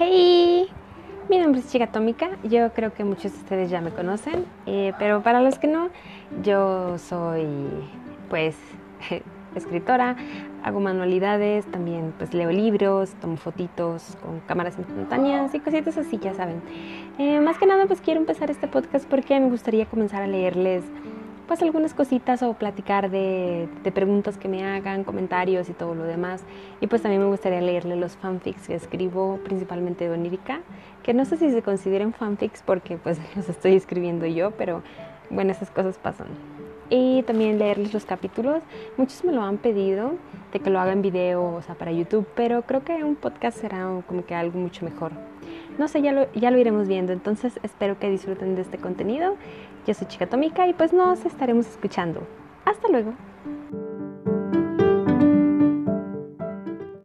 Hey, mi nombre es Chica Atómica. Yo creo que muchos de ustedes ya me conocen, eh, pero para los que no, yo soy, pues, escritora, hago manualidades, también pues leo libros, tomo fotitos con cámaras instantáneas y cositas así, ya saben. Eh, más que nada, pues quiero empezar este podcast porque me gustaría comenzar a leerles pues algunas cositas o platicar de, preguntas que me hagan, comentarios y todo lo demás. Y pues también me gustaría leerle los fanfics que escribo, principalmente de onírica, que no sé si se consideren fanfics porque pues los estoy escribiendo yo, pero bueno, esas cosas pasan. Y también leerles los capítulos. Muchos me lo han pedido de que lo haga en video, o sea, para YouTube, pero creo que un podcast será como que algo mucho mejor. No sé, ya lo, ya lo iremos viendo. Entonces espero que disfruten de este contenido. Yo soy Chica Atómica y pues nos estaremos escuchando. Hasta luego.